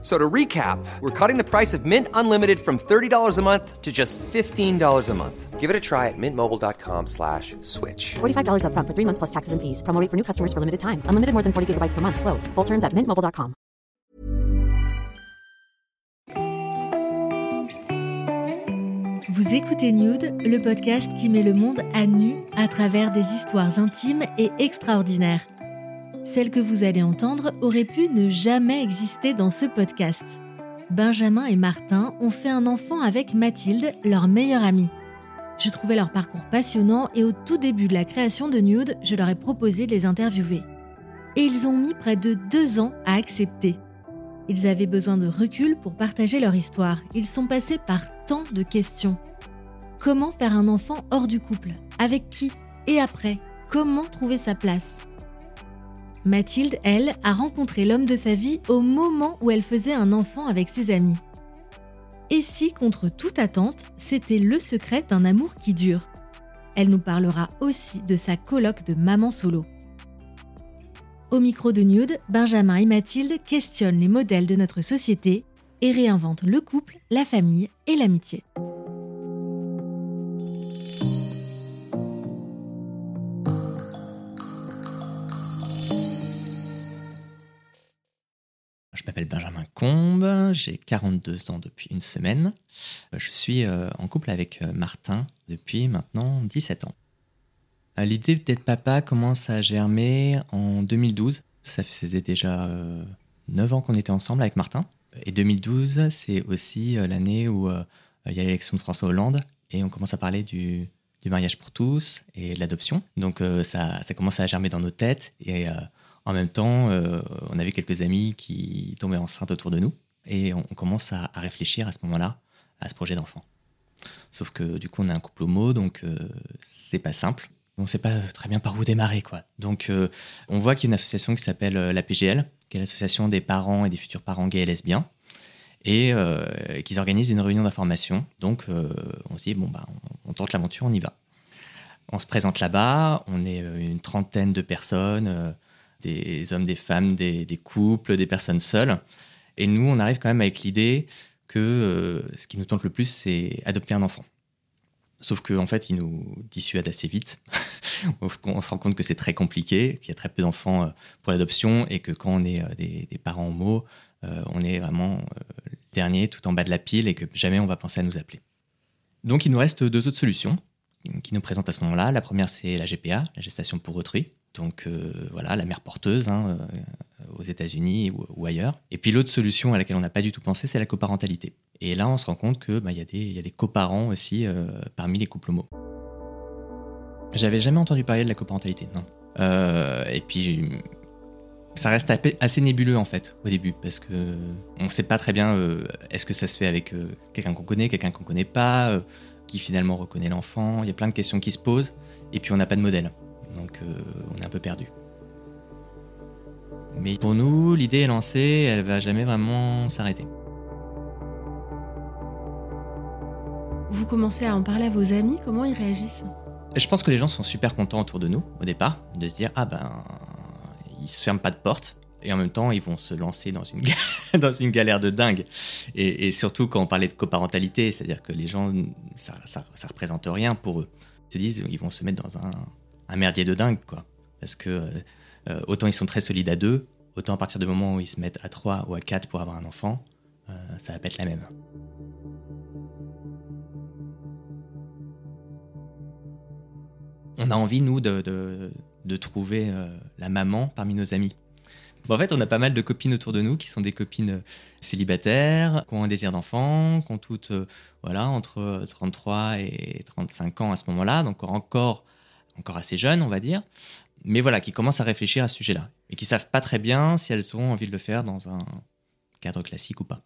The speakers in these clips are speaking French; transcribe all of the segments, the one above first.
So to recap, we're cutting the price of Mint Unlimited from $30 a month to just $15 a month. Give it a try at mintmobile.com slash switch. $45 upfront for three months plus taxes and fees. Promo rate for new customers for limited time. Unlimited more than 40 gigabytes per month. Slows. Full terms at mintmobile.com. Vous écoutez Nude, le podcast qui met le monde à nu à travers des histoires intimes et extraordinaires. Celle que vous allez entendre aurait pu ne jamais exister dans ce podcast. Benjamin et Martin ont fait un enfant avec Mathilde, leur meilleure amie. Je trouvais leur parcours passionnant et au tout début de la création de Nude, je leur ai proposé de les interviewer. Et ils ont mis près de deux ans à accepter. Ils avaient besoin de recul pour partager leur histoire. Ils sont passés par tant de questions. Comment faire un enfant hors du couple? Avec qui? Et après Comment trouver sa place? Mathilde, elle, a rencontré l'homme de sa vie au moment où elle faisait un enfant avec ses amis. Et si, contre toute attente, c'était le secret d'un amour qui dure? Elle nous parlera aussi de sa colloque de maman solo. Au micro de Nude, Benjamin et Mathilde questionnent les modèles de notre société et réinventent le couple, la famille et l'amitié. Combe, j'ai 42 ans depuis une semaine. Je suis euh, en couple avec euh, Martin depuis maintenant 17 ans. Euh, l'idée d'être papa commence à germer en 2012. Ça faisait déjà 9 ans qu'on était ensemble avec Martin. Et 2012, c'est aussi l'année où il y a l'élection de François Hollande et on commence à parler du, mariage pour tous et de l'adoption. Donc ça, ça commence à germer dans nos têtes et en même temps, euh, on avait quelques amis qui tombaient enceintes autour de nous et on, commence à, réfléchir à ce moment-là à ce projet d'enfant. Sauf que du coup, on a un couple homo, donc euh, c'est pas simple. On sait pas très bien par où démarrer, quoi. Donc, euh, on voit qu'il y a une association qui s'appelle la PGL, qui est l'association des parents et des futurs parents gays et lesbiens, et qu'ils organisent une réunion d'information. Donc, on se dit bon bah, on tente l'aventure, on y va. On se présente là-bas, on est une trentaine de personnes des hommes, des femmes, des, couples, des personnes seules. Et nous, on arrive quand même avec l'idée que euh, ce qui nous tente le plus, c'est adopter un enfant. Sauf qu'en en fait, il nous dissuade assez vite. on se rend compte que c'est très compliqué, qu'il y a très peu d'enfants euh, pour l'adoption et que quand on est euh, des, parents homo, on est vraiment dernier, tout en bas de la pile et que jamais on va penser à nous appeler. Donc il nous reste deux autres solutions qui nous présentent à ce moment-là. La première, c'est la GPA, la gestation pour autrui. Donc euh, voilà, la mère porteuse hein, euh, aux États-Unis ou, ailleurs. Et puis l'autre solution à laquelle on n'a pas du tout pensé, c'est la coparentalité. Et là, on se rend compte qu'il bah, y, y, a des coparents aussi euh, parmi les couples homo. J'avais jamais entendu parler de la coparentalité, non. et puis ça reste assez nébuleux en fait au début parce que on ne sait pas très bien est-ce que ça se fait avec quelqu'un qu'on connaît, quelqu'un qu'on connaît pas, qui finalement reconnaît l'enfant. Il y a plein de questions qui se posent et puis on n'a pas de modèle donc euh, on est un peu perdu. Mais pour nous, l'idée est lancée, elle va jamais vraiment s'arrêter. Vous commencez à en parler à vos amis, comment ils réagissent? Je pense que les gens sont super contents autour de nous au départ, de se dire ah ben ils se ferment pas de porte et en même temps ils vont se lancer dans une, dans une galère de dingue. Et, surtout quand on parlait de coparentalité, c'est-à-dire que les gens ça, ça, ça représente rien pour eux. Ils se disent ils vont se mettre dans un, un merdier de dingue, quoi. Parce que euh, euh, autant ils sont très solides à deux, autant à partir du moment où ils se mettent à trois ou à quatre pour avoir un enfant, euh, ça va pas être la même. On a envie, nous, de, de, trouver la maman parmi nos amis. En fait, on a pas mal de copines autour de nous qui sont des copines célibataires, qui ont un désir d'enfant, qui ont toutes voilà, entre 33 et 35 ans à ce moment-là, donc encore encore assez jeunes, on va dire, mais voilà, qui commencent à réfléchir à ce sujet-là et qui savent pas très bien si elles ont envie de le faire dans un cadre classique ou pas.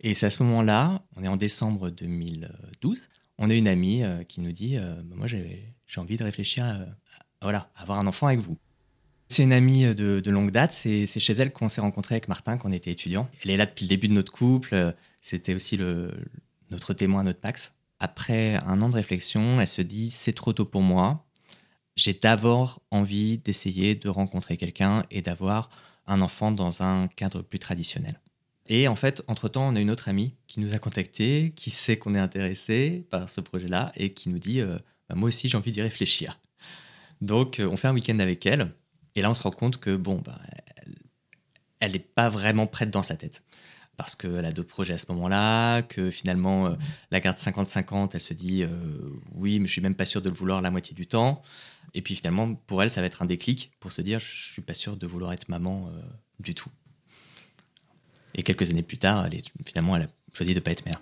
Et c'est à ce moment-là, on est en décembre 2012, on a une amie euh, qui nous dit euh, bah, Moi, j'ai envie de réfléchir à, voilà, avoir un enfant avec vous. C'est une amie de, longue date. C'est chez elle qu'on s'est rencontré avec Martin quand on était étudiant. Elle est là depuis le début de notre couple. C'était aussi notre témoin, notre Pax. Après un an de réflexion, elle se dit c'est trop tôt pour moi. J'ai d'abord envie d'essayer de rencontrer quelqu'un et d'avoir un enfant dans un cadre plus traditionnel. Et en fait, entre-temps, on a une autre amie qui nous a contactés, qui sait qu'on est intéressé par ce projet-là et qui nous dit euh, Bah, Moi aussi, j'ai envie d'y réfléchir. Donc, euh, on fait un week-end avec elle. Et là, on se rend compte que, bon, bah, elle n'est pas vraiment prête dans sa tête. Parce qu'elle a d'autres projets à ce moment-là, que finalement, euh, la garde 50-50, elle se dit oui, mais je suis même pas sûr de le vouloir la moitié du temps. Et puis finalement, pour elle, ça va être un déclic pour se dire je suis pas sûr de vouloir être maman euh, du tout. Et quelques années plus tard, finalement, elle a choisi de pas être mère.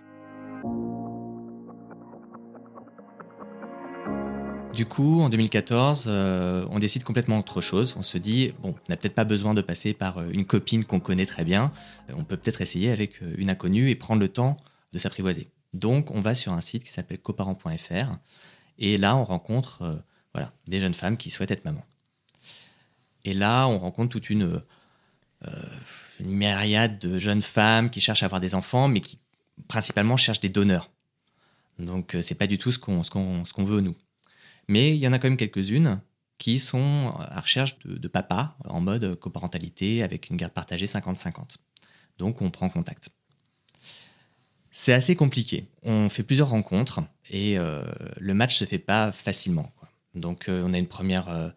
Du coup, en 2014, euh, on décide complètement autre chose. On se dit, bon, on n'a peut-être pas besoin de passer par euh, une copine qu'on connaît très bien. On peut peut-être essayer avec une inconnue et prendre le temps de s'apprivoiser. Donc, on va sur un site qui s'appelle coparent.fr. Et là, on rencontre voilà, des jeunes femmes qui souhaitent être maman. Et là, on rencontre toute une, euh, une myriade de jeunes femmes qui cherchent à avoir des enfants, mais qui principalement cherchent des donneurs. Donc, euh, c'est pas du tout ce qu'on veut, nous. Mais il y en a quand même quelques-unes qui sont à recherche de, papa en mode coparentalité avec une garde partagée 50-50. Donc on prend contact. C'est assez compliqué. On fait plusieurs rencontres et euh, le match se fait pas facilement. Donc euh, on a une première euh,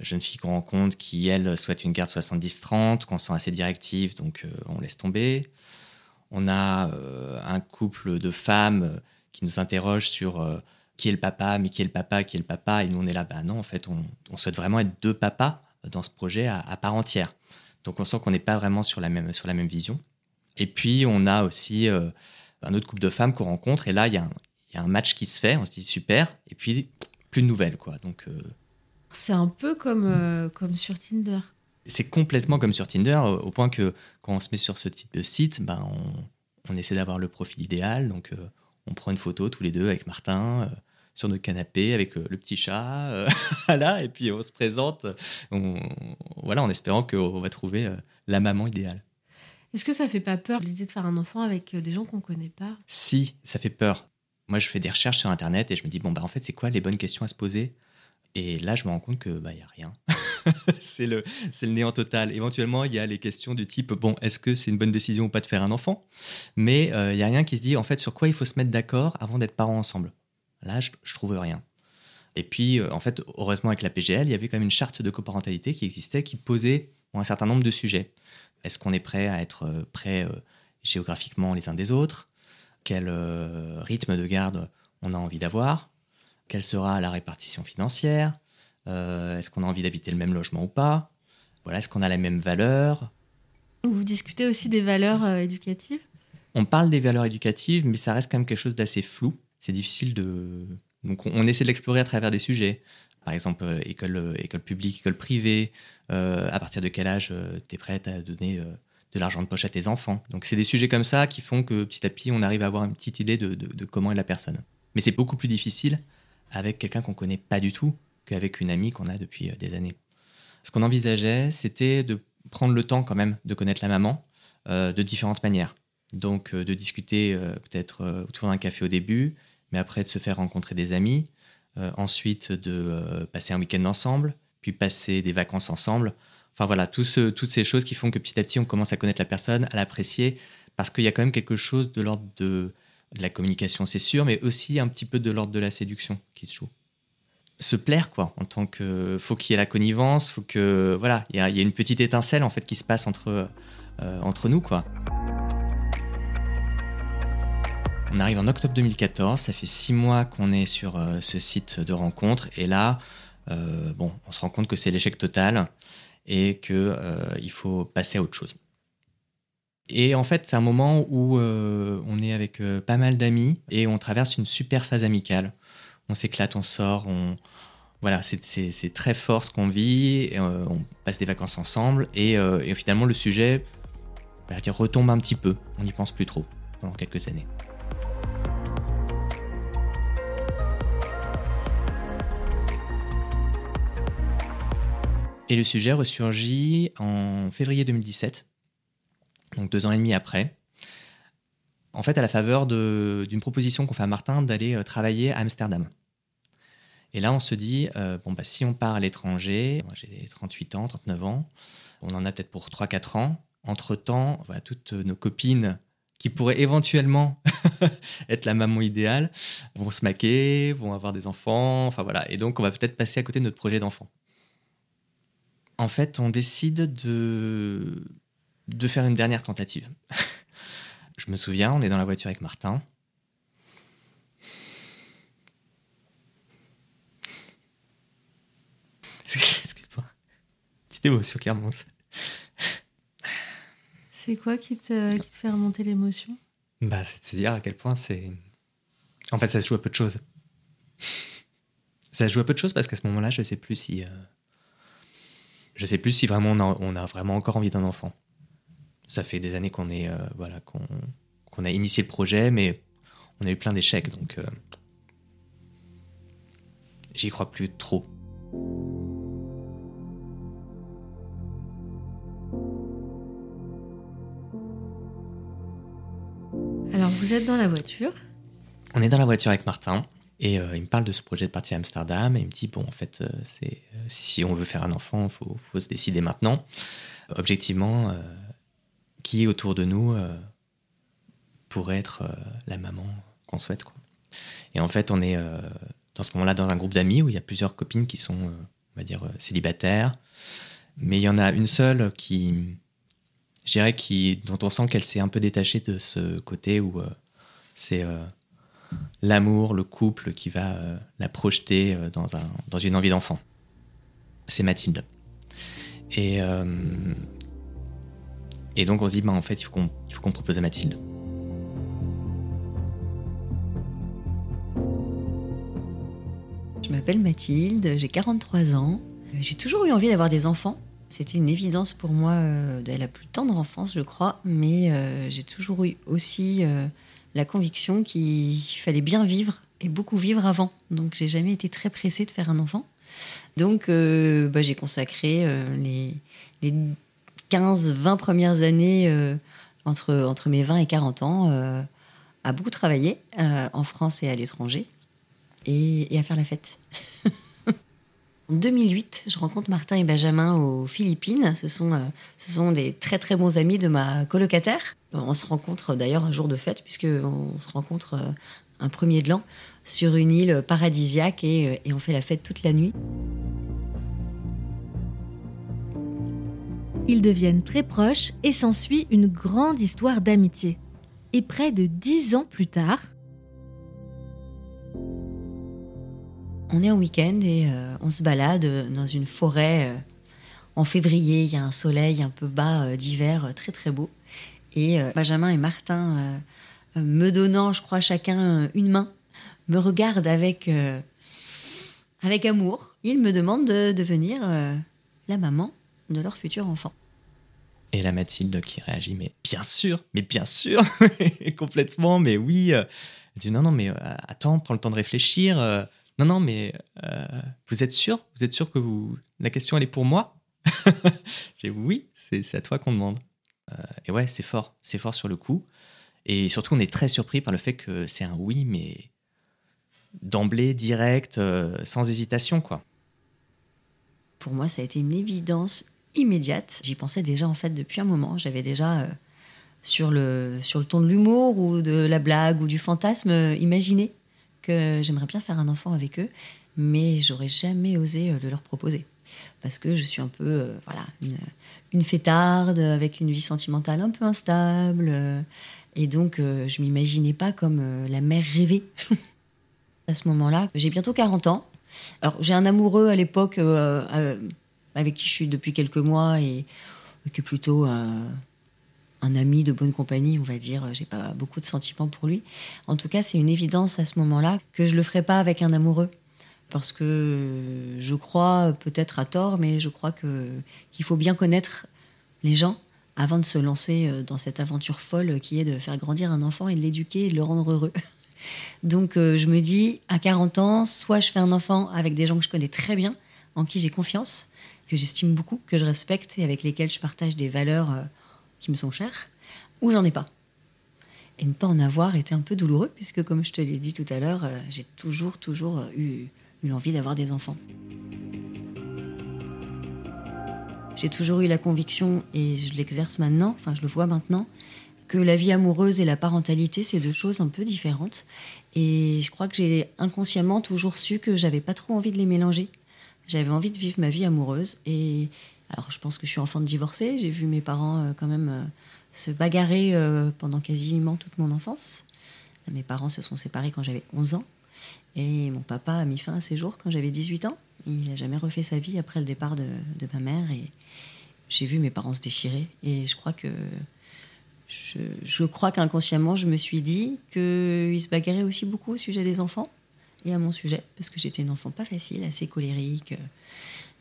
jeune fille qu'on rencontre qui, elle, souhaite une garde 70-30, qu'on sent assez directive, donc euh, on laisse tomber. On a un couple de femmes qui nous interrogent sur qui est le papa, mais qui est le papa, qui est le papa. Et nous, on est là, bah non, en fait, on, on souhaite vraiment être deux papas dans ce projet à, part entière. Donc on sent qu'on n'est pas vraiment sur la, même, sur la même vision. Et puis, on a aussi un autre couple de femmes qu'on rencontre. Et là, il y, y a un match qui se fait. On se dit super. Et puis, plus nouvelles, quoi. Donc, euh, C'est un peu comme, euh, comme sur Tinder. c'est complètement comme sur Tinder, au au point que quand on se met sur ce type de site, ben on, on essaie d'avoir le profil idéal. Donc, euh, on prend une photo tous les deux avec Martin euh, sur notre canapé avec euh, le petit chat, euh, voilà, et puis on se présente, on- voilà, en espérant qu'on va trouver euh, la maman idéale. Est-ce que ça fait pas peur l'idée de faire un enfant avec euh, des gens qu'on connaît pas? Si, ça fait peur. Moi, je fais des recherches sur Internet et je me dis, bon, bah, en fait, c'est quoi les bonnes questions à se poser? Et là, je me rends compte que, bah, il n'y a rien. c'est le, le néant total. Éventuellement, il y a les questions du type, bon, est-ce que c'est une bonne décision ou pas de faire un enfant? Mais euh, il n'y a rien qui se dit, en fait, sur quoi il faut se mettre d'accord avant d'être parents ensemble. Là, je, je trouve rien. Et puis, euh, en fait, heureusement, avec la PGL, il y avait quand même une charte de coparentalité qui existait, qui posait un certain nombre de sujets. Est-ce qu'on est prêt à être euh, prêt euh, géographiquement les uns des autres? Quel euh, rythme de garde on a envie d'avoir Quelle sera la répartition financière Euh, Est-ce qu'on a envie d'habiter le même logement ou pas Voilà, est-ce qu'on a la même valeur Vous discutez aussi des valeurs euh, éducatives? On parle des valeurs éducatives, mais ça reste quand même quelque chose d'assez flou. C'est difficile de. Donc, on, on essaie de l'explorer à travers des sujets. Par exemple, euh, école, école publique, école privée. à partir de quel âge tu es prête à donner de l'argent de poche à tes enfants Donc, c'est des sujets comme ça qui font que petit à petit, on arrive à avoir une petite idée de, de- comment est la personne. Mais c'est beaucoup plus difficile avec quelqu'un qu'on connaît pas du tout qu'avec une amie qu'on a depuis euh, des années. Ce qu'on envisageait, c'était de prendre le temps quand même de connaître la maman euh, de différentes manières. Donc euh, de discuter peut-être autour d'un café au début, mais après de se faire rencontrer des amis, ensuite de passer un week-end ensemble, puis passer des vacances ensemble. Enfin voilà, toutes ces choses qui font que petit à petit on commence à connaître la personne, à l'apprécier, parce qu'il y a quand même quelque chose de l'ordre de, la communication, c'est sûr, mais aussi un petit peu de l'ordre de la séduction qui se joue. Se plaire, quoi, en tant que. Faut qu'il y ait la connivence, faut que. Voilà, il y, a- il y a une petite étincelle en fait qui se passe entre, euh, entre nous, quoi. On arrive en octobre 2014, ça fait six mois qu'on est sur euh, ce site de rencontre, et là, euh, bon, on se rend compte que c'est l'échec total et que euh, faut passer à autre chose. Et en fait, c'est un moment où euh, on est avec euh, pas mal d'amis et on traverse une super phase amicale. On s'éclate, on sort, on voilà, c'est- très fort ce qu'on vit. on passe des vacances ensemble et, finalement le sujet, dire, retombe un petit peu. On n'y pense plus trop pendant quelques années. Et le sujet ressurgit en février 2017, donc deux ans et demi après. En fait, à la faveur d'une proposition qu'on fait à Martin d'aller euh, travailler à Amsterdam. Et là, on se dit, euh, bon, bah, si on part à l'étranger, j'ai 38 ans, 39 ans, on en a peut-être pour 3-4 ans. Entre-temps, voilà, toutes nos copines qui pourraient éventuellement être la maman idéale vont se maquer, vont avoir des enfants, enfin voilà. Et donc, on va peut-être passer à côté de notre projet d'enfant. En fait, on décide de, de faire une dernière tentative. Je me souviens, on est dans la voiture avec Martin. Excuse-moi. Petite émotion qui remonte. C'est quoi qui te, qui te fait remonter l'émotion? Bah, c'est de se dire à quel point c'est. En fait, ça se joue à peu de choses. ça se joue à peu de choses parce qu'à ce moment-là, je sais plus si. Euh, je sais plus si vraiment on a, on a vraiment encore envie d'un enfant. Ça fait des années qu'on est. Euh, voilà, qu'on a initié le projet, mais on a eu plein d'échecs, donc. Euh, j'y crois plus trop. Alors, vous êtes dans la voiture. On est dans la voiture avec Martin. Et euh, il me parle de ce projet de partir à Amsterdam et il me dit bon en fait euh, euh, si on veut faire un enfant il faut, faut, se décider maintenant. Objectivement, qui autour de nous pourrait être la maman qu'on souhaite quoi. Et en fait on est dans ce moment-là dans un groupe d'amis où il y a plusieurs copines qui sont on va dire célibataires, mais il y en a une seule qui je dirais, qui, dont on sent qu'elle s'est un peu détachée de ce côté où c'est l'amour, le couple qui va euh, la projeter dans, un, dans une envie d'enfant. C'est Mathilde. Et, et donc on se dit, bah, en fait, il faut qu'on qu'on propose à Mathilde. Je m'appelle Mathilde, j'ai 43 ans. J'ai toujours eu envie d'avoir des enfants. C'était une évidence pour moi euh, de la plus tendre enfance, je crois, mais euh, j'ai toujours eu aussi euh, la conviction qu'il fallait bien vivre et beaucoup vivre avant. Donc j'ai jamais été très pressée de faire un enfant. Donc bah, j'ai consacré les, les 15-20 premières années entre, entre mes 20 et 40 ans à beaucoup travailler en France et à l'étranger et, à faire la fête. En 2008, je rencontre Martin et Benjamin aux Philippines. Ce sont, euh, ce sont des très très bons amis de ma colocataire. On se rencontre d'ailleurs un jour de fête, puisqu'on se rencontre euh, un premier de l'an sur une île paradisiaque et, euh, et on fait la fête toute la nuit. Ils deviennent très proches et s'ensuit une grande histoire d'amitié. Et près de dix ans plus tard, On est en week-end et euh, on se balade dans une forêt. Euh, en février, il y a un soleil un peu bas euh, d'hiver, très très beau. Et Benjamin et Martin, me donnant, je crois, chacun une main, me regardent avec, avec amour. Ils me demandent de devenir la maman de leur futur enfant. Et la Mathilde qui réagit, mais bien sûr, mais bien sûr, complètement, mais oui. Elle dit non, non, mais attends, prends le temps de réfléchir. Non, non, mais euh, vous êtes sûr Vous êtes sûr que vous... la question, elle est pour moi? J'ai oui, c'est à toi qu'on demande. Euh, et ouais, c'est fort, c'est fort sur le coup. Et surtout, on est très surpris par le fait que c'est un oui, mais d'emblée, direct, euh, sans hésitation, quoi. Pour moi, ça a été une évidence immédiate. J'y pensais déjà, en fait, depuis un moment. J'avais déjà, sur, le, sur le ton de l'humour ou de la blague ou du fantasme, imaginé j'aimerais bien faire un enfant avec eux, mais j'aurais jamais osé euh, le leur proposer. Parce que je suis un peu euh, voilà, une, une, fêtarde avec une vie sentimentale un peu instable. Euh, et donc, je m'imaginais pas comme la mère rêvée. à ce moment-là, j'ai bientôt 40 ans. Alors, j'ai un amoureux à l'époque avec qui je suis depuis quelques mois et, qui est plutôt un ami de bonne compagnie, on va dire. J'ai pas beaucoup de sentiments pour lui. En tout cas, c'est une évidence à ce moment-là que je le ferai pas avec un amoureux. Parce que je crois, peut-être à tort, mais je crois que qu'il faut bien connaître les gens avant de se lancer euh, dans cette aventure folle qui est de faire grandir un enfant et de l'éduquer et de le rendre heureux. Donc euh, je me dis, à 40 ans, soit je fais un enfant avec des gens que je connais très bien, en qui j'ai confiance, que j'estime beaucoup, que je respecte et avec lesquels je partage des valeurs euh, qui me sont chères, ou j'en ai pas. Et ne pas en avoir était un peu douloureux, puisque comme je te l'ai dit tout à l'heure, j'ai toujours, toujours eu, eu l'envie d'avoir des enfants. J'ai toujours eu la conviction, et je l'exerce maintenant, enfin je le vois maintenant, que la vie amoureuse et la parentalité, c'est deux choses un peu différentes. Et je crois que j'ai inconsciemment toujours su que j'avais pas trop envie de les mélanger. J'avais envie de vivre ma vie amoureuse. Et alors, je pense que je suis enfant de divorcée. J'ai vu mes parents euh, quand même euh, se bagarrer euh, pendant quasiment toute mon enfance. Mes parents se sont séparés quand j'avais 11 ans. Et mon papa a mis fin à ses jours quand j'avais 18 ans. Il n'a jamais refait sa vie après le départ de, ma mère. Et j'ai vu mes parents se déchirer. Et je crois que je, je crois qu'inconsciemment, je me suis dit qu'ils se bagarraient aussi beaucoup au sujet des enfants et à mon sujet, parce que j'étais une enfant pas facile, assez colérique.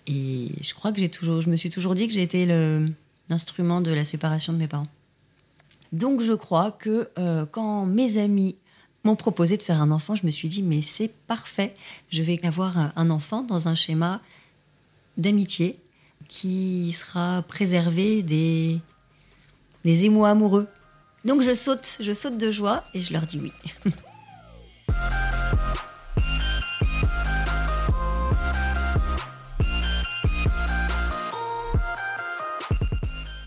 Et je crois que j'ai toujours, je me suis toujours dit que le- l'instrument de la séparation de mes parents. Donc je crois que euh, quand mes amis m'ont proposé de faire un enfant, je me suis dit mais c'est parfait, je vais avoir un- enfant dans un schéma d'amitié qui sera préservé des, des émois amoureux. Donc je saute, je saute de joie et je leur dis oui.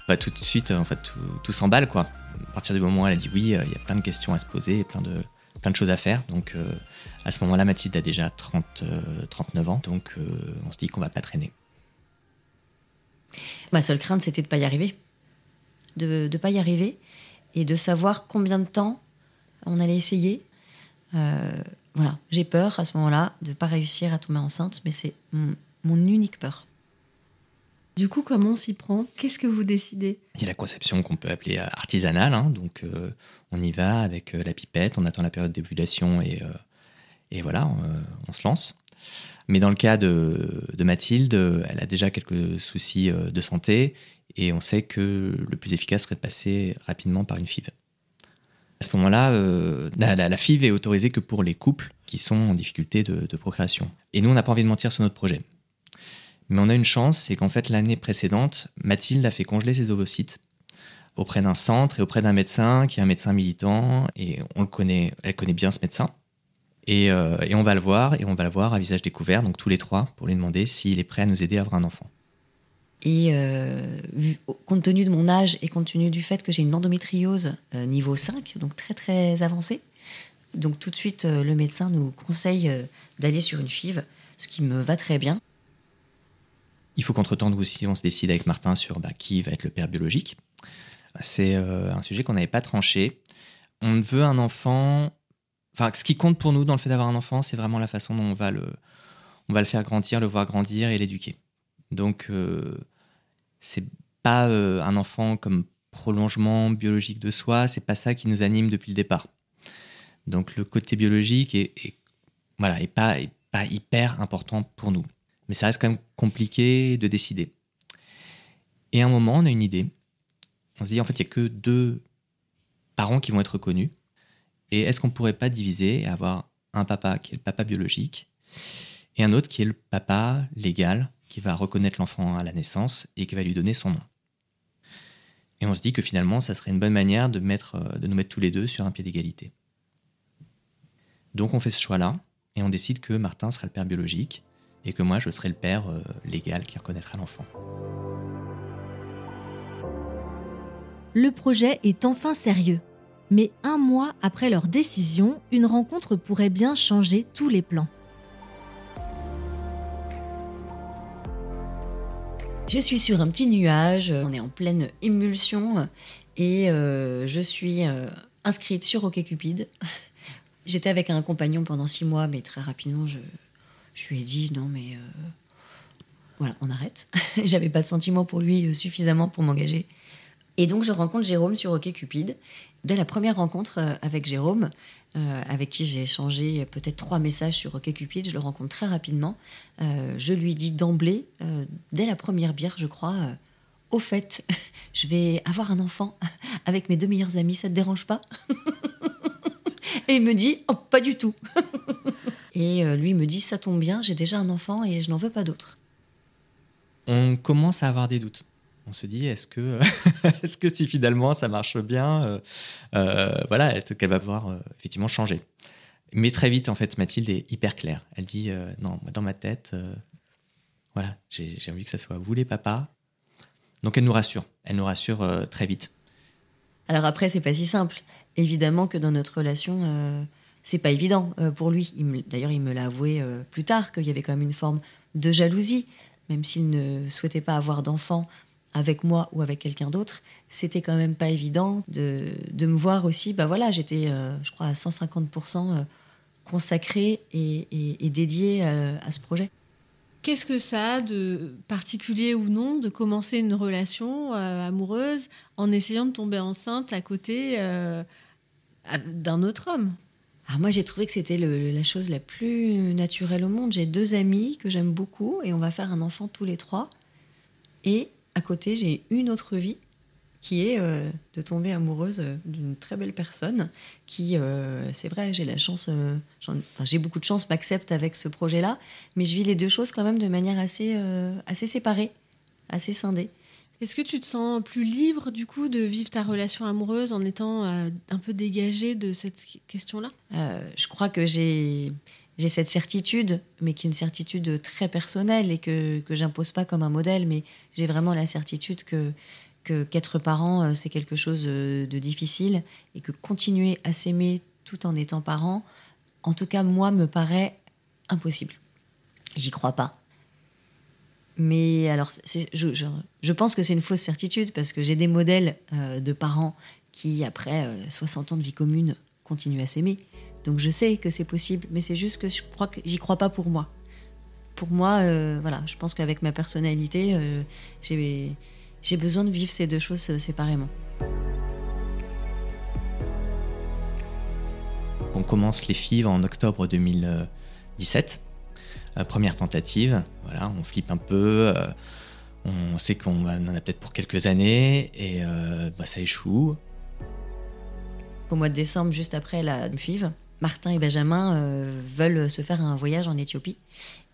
Bah, tout de suite, en fait, tout, tout s'emballe, quoi. À partir du moment où elle a dit oui, euh, il y a plein de questions à se poser, plein de, plein de choses à faire. Donc, euh, à ce moment-là, Mathilde a déjà 30, euh, 39 ans, donc euh, on se dit qu'on va pas traîner. Ma seule crainte, c'était de pas y arriver. De ne pas y arriver et de savoir combien de temps on allait essayer. Euh, voilà, j'ai peur à ce moment-là de ne pas réussir à tomber enceinte, mais c'est mon unique peur. Du coup, comment on s'y prend? Qu'est-ce que vous décidez? Il y a la conception qu'on peut appeler euh, artisanale, hein, donc euh, on y va avec euh, la pipette, on attend la période d'ovulation et, et voilà, on se lance. Mais dans le cas de, de Mathilde, elle a déjà quelques soucis de santé et on sait que le plus efficace serait de passer rapidement par une FIV. À ce moment-là, la, la- la FIV est autorisée que pour les couples qui sont en difficulté de, de procréation. Et nous, on n'a pas envie de mentir sur notre projet. Mais on a une chance, c'est qu'en fait, l'année précédente, Mathilde a fait congeler ses ovocytes auprès d'un centre et auprès d'un médecin qui est un médecin militant et on le connaît, elle connaît bien ce médecin. Et, euh, on va le voir et on va le voir à visage découvert, donc tous les trois, pour lui demander s'il est prêt à nous aider à avoir un enfant. Et euh, compte tenu de mon âge et compte tenu du fait que j'ai une endométriose euh, niveau 5, donc très très avancée, donc tout de suite le médecin nous conseille d'aller sur une FIV, ce qui me va très bien. Il faut qu'entre-temps, nous aussi, on se décide avec Martin sur bah, qui va être le père biologique. C'est euh, un sujet qu'on n'avait pas tranché. On veut un enfant. Enfin, ce qui compte pour nous dans le fait d'avoir un enfant, c'est vraiment la façon dont on va le, on va le faire grandir, le voir grandir et l'éduquer. Donc, euh, c'est pas euh, un enfant comme prolongement biologique de soi. C'est pas ça qui nous anime depuis le départ. Donc, le côté biologique est, est- voilà, est pas, est pas hyper important pour nous mais ça reste quand même compliqué de décider. Et à un moment, on a une idée. On se dit, en fait, il n'y a que deux parents qui vont être reconnus. Et est-ce qu'on ne pourrait pas diviser et avoir un papa qui est le papa biologique et un autre qui est le papa légal qui va reconnaître l'enfant à la naissance et qui va lui donner son nom? Et on se dit que finalement, ça serait une bonne manière de, mettre, de nous mettre tous les deux sur un pied d'égalité. Donc on fait ce choix-là et on décide que Martin sera le père biologique et que moi je serai le père euh, légal qui reconnaîtra l'enfant. Le projet est enfin sérieux. Mais un mois après leur décision, une rencontre pourrait bien changer tous les plans. Je suis sur un petit nuage, on est en pleine émulsion et euh, je suis euh, inscrite sur OkCupid. J'étais avec un compagnon pendant six mois, mais très rapidement, je, je lui ai dit non, mais euh, voilà, on arrête. J'avais pas de sentiments pour lui euh, suffisamment pour m'engager. Et donc, je rencontre Jérôme sur OkCupid. Dès la première rencontre euh, avec Jérôme, avec qui j'ai échangé peut-être trois messages sur OkCupid, je le rencontre très rapidement. Je lui dis d'emblée, dès la première bière, je crois, au fait, je vais avoir un enfant avec mes deux meilleurs amis, ça te dérange pas? Et il me dit, oh, pas du tout. Et euh, lui me dit, ça tombe bien, j'ai déjà un enfant et je n'en veux pas d'autre. on commence à avoir des doutes. On se dit, est-ce que, est-ce que si finalement ça marche bien, euh, euh, voilà, qu'elle va pouvoir euh, effectivement changer? Mais très vite, en fait, Mathilde est hyper claire. Elle dit, non, dans ma tête, voilà, j'ai, envie que ça soit vous les papas. Donc elle nous rassure. Elle nous rassure très vite. Alors après, c'est pas si simple. Évidemment que dans notre relation, c'est pas évident pour lui. d'ailleurs, il me l'a avoué plus tard qu'il y avait quand même une forme de jalousie, même s'il ne souhaitait pas avoir d'enfant avec moi ou avec quelqu'un d'autre, c'était quand même pas évident de, me voir aussi. Bah voilà, j'étais, euh, je crois, à 150% euh, consacrée et, dédiée euh, à, ce projet. Qu'est-ce que ça a de particulier ou non de commencer une relation amoureuse en essayant de tomber enceinte à côté d'un autre homme? Alors moi, j'ai trouvé que c'était la chose la plus naturelle au monde. J'ai deux amis que j'aime beaucoup et on va faire un enfant tous les trois. Et à côté, j'ai une autre vie qui est euh, de tomber amoureuse euh, d'une très belle personne qui, euh, c'est vrai, j'ai la chance, j'ai beaucoup de chance, m'accepte avec ce projet-là, mais je vis les deux choses quand même de manière assez, assez séparée, assez scindée. Est-ce que tu te sens plus libre du coup de vivre ta relation amoureuse en étant un peu dégagée de cette question-là? Je crois que j'ai j'ai cette certitude, mais qui est une certitude très personnelle et que, que j'impose pas comme un modèle, mais j'ai vraiment la certitude que qu'être parent, euh, c'est quelque chose euh, de difficile et que continuer à s'aimer tout en étant parent, en tout cas, moi, me paraît impossible. J'y crois pas. Mais alors, je, pense que c'est une fausse certitude parce que j'ai des modèles euh, de parents qui, après 60 ans de vie commune, continuent à s'aimer. Donc je sais que c'est possible, mais c'est juste que je crois que j'y crois pas pour moi. Pour moi, euh, voilà, je pense qu'avec ma personnalité, euh, j'ai besoin de vivre ces deux choses euh, séparément. On commence les FIV en octobre 2017. Première tentative, voilà, on flippe un peu. on sait qu'on en a peut-être pour quelques années et bah, ça échoue. Au mois de décembre, juste après la FIV, Martin et Benjamin euh, veulent se faire un voyage en Éthiopie.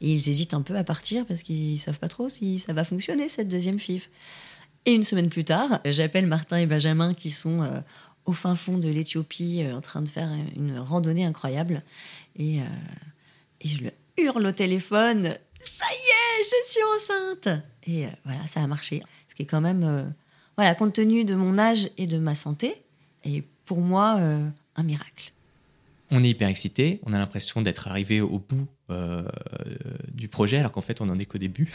Et ils hésitent un peu à partir parce qu'ils savent pas trop si ça va fonctionner, cette deuxième FIV. Et une semaine plus tard, j'appelle Martin et Benjamin qui sont euh, au fin fond de l'Éthiopie euh, en train de faire une randonnée incroyable. Et, je le hurle au téléphone Ça y est, je suis enceinte Et voilà, ça a marché. Ce qui est quand même, voilà, compte tenu de mon âge et de ma santé, et pour moi un miracle on est hyper excité, on a l'impression d'être arrivé au bout euh, du projet, alors qu'en fait, on n'en est qu'au début.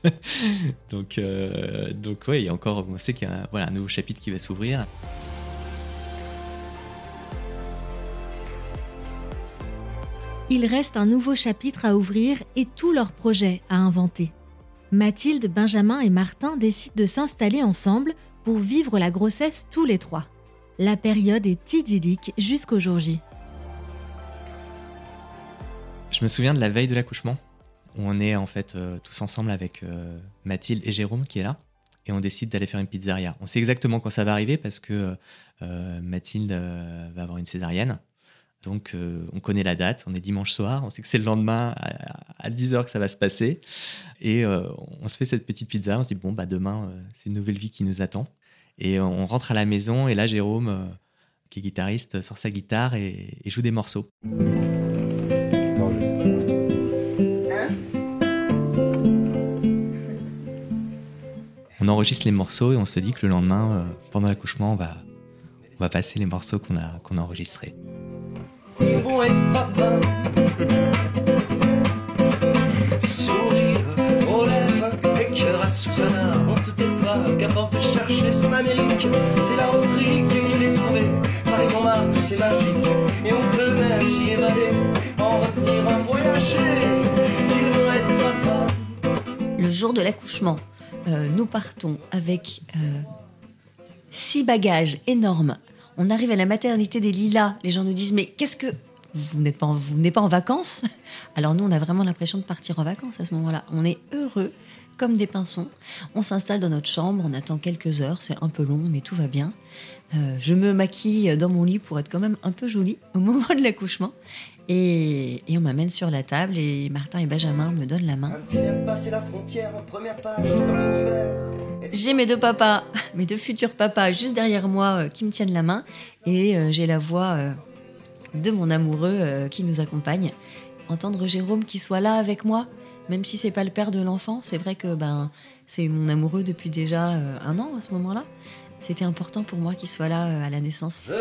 donc, euh, donc ouais, il y a encore, on sait qu'il y a voilà, un nouveau chapitre qui va s'ouvrir. Il reste un nouveau chapitre à ouvrir et tous leurs projets à inventer. Mathilde, Benjamin et Martin décident de s'installer ensemble pour vivre la grossesse tous les trois. La période est idyllique jusqu'au jour J. Je me souviens de la veille de l'accouchement, on est en fait euh, tous ensemble avec euh, Mathilde et Jérôme qui est là, et on décide d'aller faire une pizzeria. On sait exactement quand ça va arriver parce que euh, Mathilde va avoir une césarienne. Donc on connaît la date, on est dimanche soir, on sait que c'est le lendemain à, 10h que ça va se passer. Et on se fait cette petite pizza, on se dit bon bah demain c'est une nouvelle vie qui nous attend. Et on rentre à la maison et là Jérôme, qui est guitariste, sort sa guitare et joue des morceaux. on enregistre les morceaux et on se dit que le lendemain, euh, pendant l'accouchement, on va, passer les morceaux qu'on a enregistrés. Le jour de l'accouchement, euh, nous partons avec euh, six bagages énormes. On arrive à la maternité des Lilas. Les gens nous disent Mais qu'est-ce que. Vous n'êtes pas, pas en vacances Alors nous, on a vraiment l'impression de partir en vacances à ce moment-là. On est heureux comme des pinsons. On s'installe dans notre chambre, on attend quelques heures, c'est un peu long, mais tout va bien. Euh, je me maquille dans mon lit pour être quand même un peu jolie au moment de l'accouchement. Et, et on m'amène sur la table et Martin et Benjamin me donnent la main. J'ai mes deux papas, mes deux futurs papas juste derrière moi euh, qui me tiennent la main et euh, j'ai la voix de mon amoureux euh, qui nous accompagne. Entendre Jérôme qui soit là avec moi, même si c'est pas le père de l'enfant, c'est vrai que ben c'est mon amoureux depuis déjà euh, un an à ce moment-là. C'était important pour moi qu'il soit là euh, à la naissance.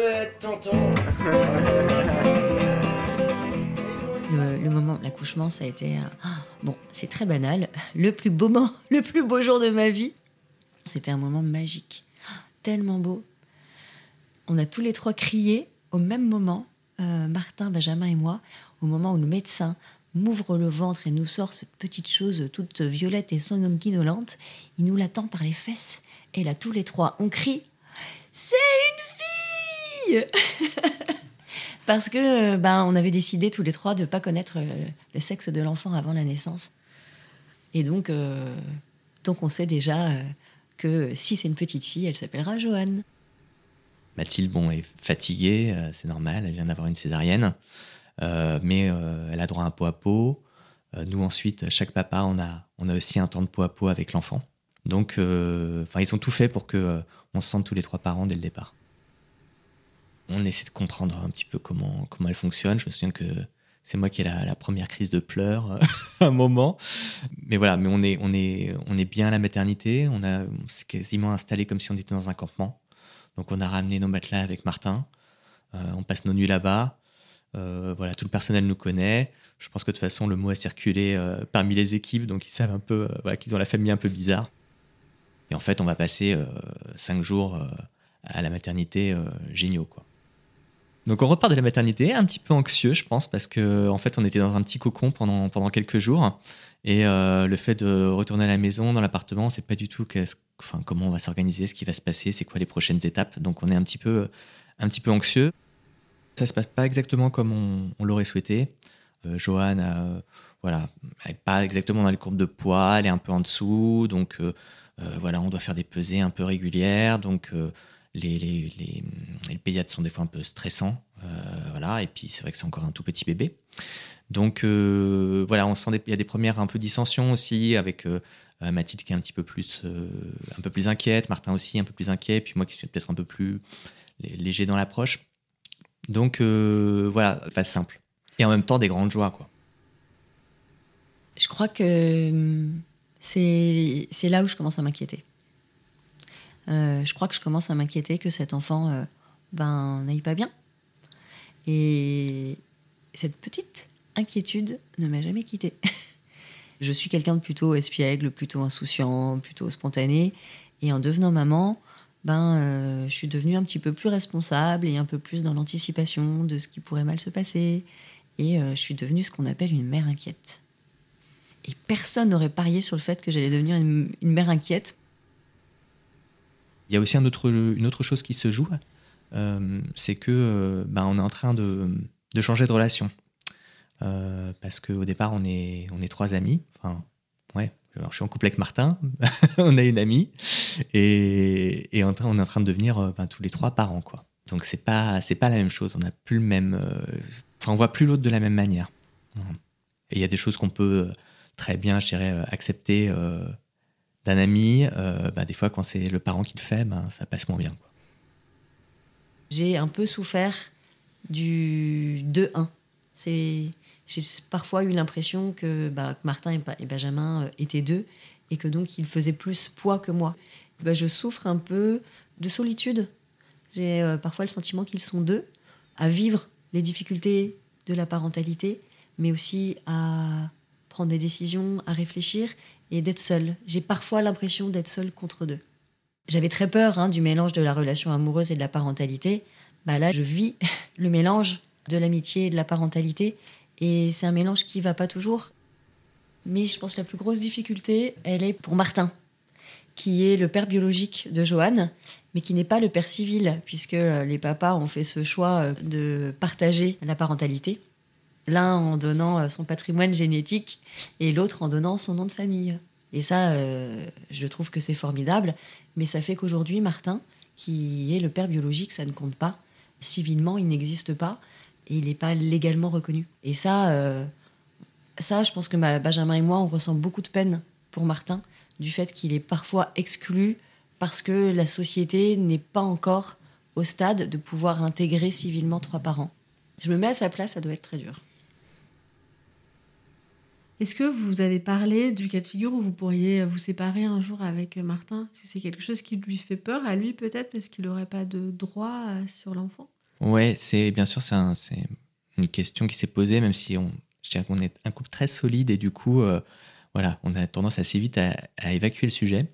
Le, le moment, l'accouchement, ça a été. ah, bon, c'est très banal. Le plus beau moment, le plus beau jour de ma vie. C'était un moment magique. Ah, Tellement beau. On a tous les trois crié au même moment, euh, Martin, Benjamin et moi, au moment où le médecin m'ouvre le ventre et nous sort cette petite chose toute violette et sanguinolente. Il nous l'attend par les fesses. Et là, tous les trois, on crie C'est une fille Parce que ben, on avait décidé tous les trois de ne pas connaître euh, le sexe de l'enfant avant la naissance. Et donc, euh, donc on sait déjà que si c'est une petite fille, elle s'appellera Joanne. Mathilde, bon, est fatiguée, euh, c'est normal, elle vient d'avoir une césarienne, Euh, mais euh, elle a droit à un pot à pot. Nous, ensuite, chaque papa, on a, on a aussi un temps de pot à pot avec l'enfant. Donc, enfin, ils ont tout fait pour que on se sente tous les trois parents dès le départ. On essaie de comprendre un petit peu comment, comment elle fonctionne. Je me souviens que c'est moi qui ai la, première crise de pleurs à un moment. Mais voilà, mais on est, on est, on est bien à la maternité. On, a, on s'est quasiment installé comme si on était dans un campement. Donc on a ramené nos matelas avec Martin. Euh, on passe nos nuits là-bas. Euh, voilà, tout le personnel nous connaît. Je pense que de toute façon, le mot a circulé euh, parmi les équipes, donc ils savent un peu qu'ils ont la famille un peu bizarre. Et en fait, on va passer cinq jours à la maternité géniaux, quoi. Donc on repart de la maternité un petit peu anxieux, je pense, parce que en fait, on était dans un petit cocon pendant, pendant quelques jours. Et euh, le fait de retourner à la maison, dans l'appartement, on sait pas du tout comment on va s'organiser, ce qui va se passer, c'est quoi les prochaines étapes. Donc on est un petit peu, un petit peu anxieux. Ça se passe pas exactement comme on, l'aurait souhaité. Euh, Joanne, euh, voilà, elle est pas exactement dans les courbes de poids, elle est un peu en dessous, donc euh, voilà, on doit faire des pesées un peu régulières, donc les, les, les, les sont des fois un peu stressants, euh, voilà, et puis c'est vrai que c'est encore un tout petit bébé. Donc euh, voilà, on sent des- il y a des premières un peu dissensions aussi avec euh, Mathilde qui est un petit peu plus un peu plus inquiète, Martin aussi un peu plus inquiet, puis moi qui suis peut-être un peu plus lé- léger dans l'approche. Donc voilà, pas simple. Et en même temps des grandes joies quoi. Je crois que hum, c'est là où je commence à m'inquiéter. Euh, je crois que je commence à m'inquiéter que cet enfant euh, ben, n'aille pas bien. Et cette petite inquiétude ne m'a jamais quittée. je suis quelqu'un de plutôt espiègle, plutôt insouciant, plutôt spontané. Et en devenant maman, ben, euh, je suis devenue un petit peu plus responsable et un peu plus dans l'anticipation de ce qui pourrait mal se passer. Et je suis devenue ce qu'on appelle une mère inquiète. Et personne n'aurait parié sur le fait que j'allais devenir une mère inquiète. Il y a aussi une autre chose qui se joue, euh, c'est que euh, ben, on est en train de, changer de relation. Euh, parce qu'au départ, on est, on est trois amis. Enfin, ouais, je suis en couple avec Martin, on a une amie, et, on est en train de devenir euh, ben, tous les trois parents. Quoi. Donc, c'est pas, pas la même chose. On n'a plus le même. Enfin, on voit plus l'autre de la même manière. Et il y a des choses qu'on peut très bien, accepter. D'un ami, euh, bah, des fois quand c'est le parent qui le fait, ben, ça passe moins bien. J'ai un peu souffert du 2-1. C'est, j'ai parfois eu l'impression que, bah, que Martin et Benjamin euh, étaient deux et que donc ils faisaient plus poids que moi. Bah, je souffre un peu de solitude. J'ai euh, parfois le sentiment qu'ils sont deux à vivre les difficultés de la parentalité, mais aussi à prendre des décisions, à réfléchir et d'être seule. J'ai parfois l'impression d'être seule contre deux. J'avais très peur hein, du mélange de la relation amoureuse et de la parentalité. Bah là, je vis le mélange de l'amitié et de la parentalité. Et c'est un mélange qui va pas toujours. Mais je pense que la plus grosse difficulté, elle est pour Martin, qui est le père biologique de Joanne, mais qui n'est pas le père civil, puisque euh, les papas ont fait ce choix euh, de partager la parentalité. L'un en donnant euh, son patrimoine génétique et l'autre en donnant son nom de famille. Et ça, euh, je trouve que c'est formidable. Mais ça fait qu'aujourd'hui, Martin, qui est le père biologique, ça ne compte pas. Civilement, il n'existe pas et il n'est pas légalement reconnu. Et ça, euh, ça, je pense que Benjamin et moi, on ressent beaucoup de peine pour Martin du fait qu'il est parfois exclu parce que la société n'est pas encore au stade de pouvoir intégrer civilement trois parents. Je me mets à sa place, ça doit être très dur. Est-ce que vous avez parlé du cas de figure où vous pourriez vous séparer un jour avec Martin? Est-ce que c'est quelque chose qui lui fait peur à lui peut-être parce qu'il n'aurait pas de droit sur l'enfant? Ouais, c'est bien sûr c'est une question qui s'est posée, même si on, je qu'on est un couple très solide et du coup, euh, voilà, on a tendance assez vite à, évacuer le sujet.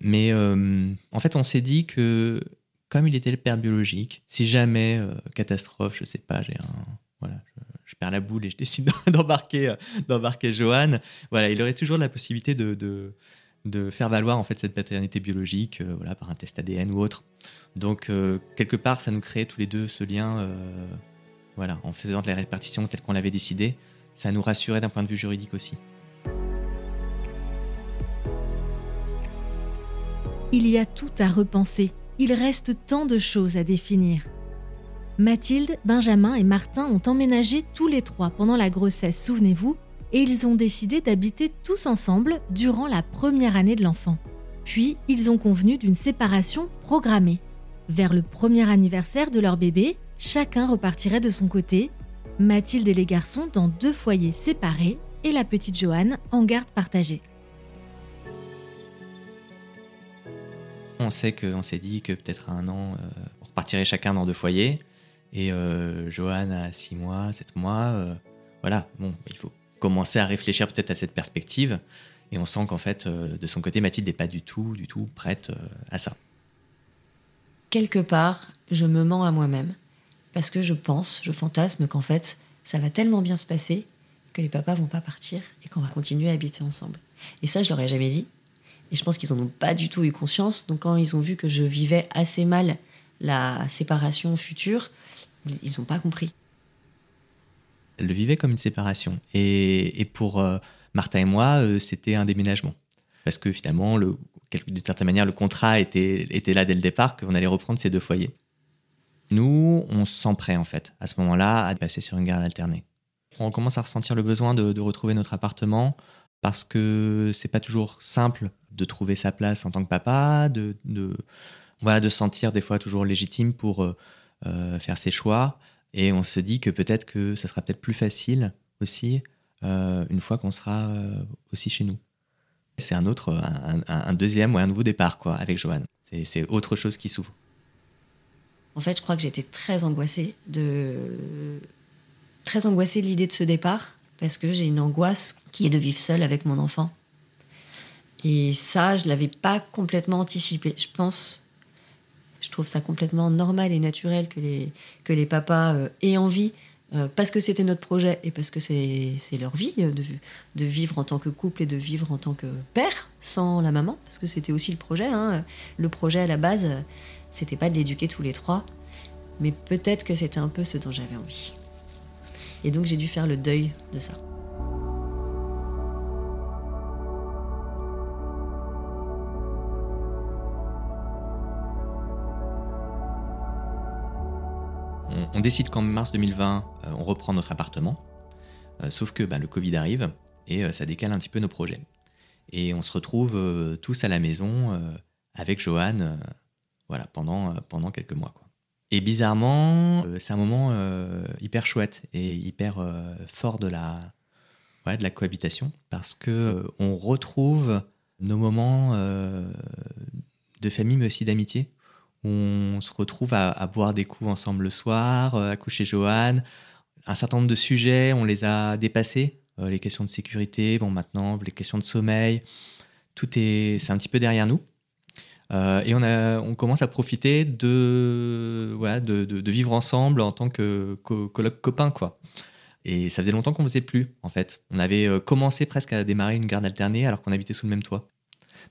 Mais euh, en fait, on s'est dit que comme il était le père biologique, si jamais euh, catastrophe, je sais pas, j'ai un voilà, je, perds la boule et je décide d'embarquer d'embarquer Johan, voilà, il aurait toujours la possibilité de, de, faire valoir en fait cette paternité biologique, voilà, par un test ADN ou autre. Donc, euh, quelque part, ça nous crée tous les deux ce lien, euh, voilà, en faisant de la répartition telle qu'on l'avait décidé. Ça nous rassurait d'un point de vue juridique aussi. Il y a tout à repenser. Il reste tant de choses à définir. Mathilde, Benjamin et Martin ont emménagé tous les trois pendant la grossesse, souvenez-vous, et ils ont décidé d'habiter tous ensemble durant la première année de l'enfant. Puis, ils ont convenu d'une séparation programmée. Vers le premier anniversaire de leur bébé, chacun repartirait de son côté, Mathilde et les garçons dans deux foyers séparés et la petite Joanne en garde partagée. On sait qu'on s'est dit que peut-être à un an, euh, on repartirait chacun dans deux foyers. Et euh, Joanne à six mois, sept mois, euh, voilà, bon, il faut commencer à réfléchir peut-être à cette perspective. Et on sent qu'en fait, de son côté, Mathilde n'est pas du tout, du tout prête à ça quelque part, je me mens à moi-même. Parce que je pense, je fantasme qu'en fait, ça va tellement bien se passer que les papas vont pas partir et qu'on va continuer à habiter ensemble. Et ça, je leur ai jamais dit. Et je pense qu'ils en ont pas du tout eu conscience. Donc quand ils ont vu que je vivais assez mal la séparation future, ils n'ont pas compris. Elle le vivait comme une séparation. Et, pour euh, Martin et moi, euh, c'était un déménagement. Parce que finalement, le, d'une certaine manière, le contrat était, là dès le départ, qu'on allait reprendre ces deux foyers. Nous, on se sent prêt, en fait, à ce moment-là, à passer sur une garde alternée. On commence à ressentir le besoin de, retrouver notre appartement parce que c'est pas toujours simple de trouver sa place en tant que papa, de, voilà, de se sentir des fois toujours légitime pour euh, faire ses choix. Et on se dit que peut-être que ça sera peut-être plus facile aussi euh, une fois qu'on sera aussi chez nous. C'est un autre, un, deuxième ou un nouveau départ, quoi, avec Joanne. C'est autre chose qui s'ouvre. En fait, je crois que j'étais très angoissée de très angoissée de l'idée de ce départ parce que j'ai une angoisse qui est de vivre seule avec mon enfant. Et ça, je l'avais pas complètement anticipé. Je pense, je trouve ça complètement normal et naturel que les que les papas euh, aient envie euh, parce que c'était notre projet et parce que c'est leur vie euh, de, de, vivre en tant que couple et de vivre en tant que père sans la maman, parce que c'était aussi le projet. Hein. Le projet à la base, c'était pas de l'éduquer tous les trois, mais peut-être que c'était un peu ce dont j'avais envie. Et donc j'ai dû faire le deuil de ça. On, décide qu'en mars 2020, euh, on reprend notre appartement. Euh, sauf que bah, le Covid arrive et euh, ça décale un petit peu nos projets. Et on se retrouve tous à la maison avec Johan voilà, pendant, quelques mois. Et bizarrement, c'est un moment hyper chouette et hyper fort de la, cohabitation parce que on retrouve nos moments de famille mais aussi d'amitié on se retrouve à, boire des coups ensemble le soir, euh, à coucher Johan. Un certain nombre de sujets, on les a dépassés. Euh, les questions de sécurité, bon maintenant, les questions de sommeil, tout est, c'est un petit peu derrière nous. Euh, et on, a, on commence à profiter de, voilà, de, vivre ensemble en tant que colloque copain, quoi. Et ça faisait longtemps qu'on ne faisait plus, en fait. On avait commencé presque à démarrer une garde alternée alors qu'on habitait sous le même toit.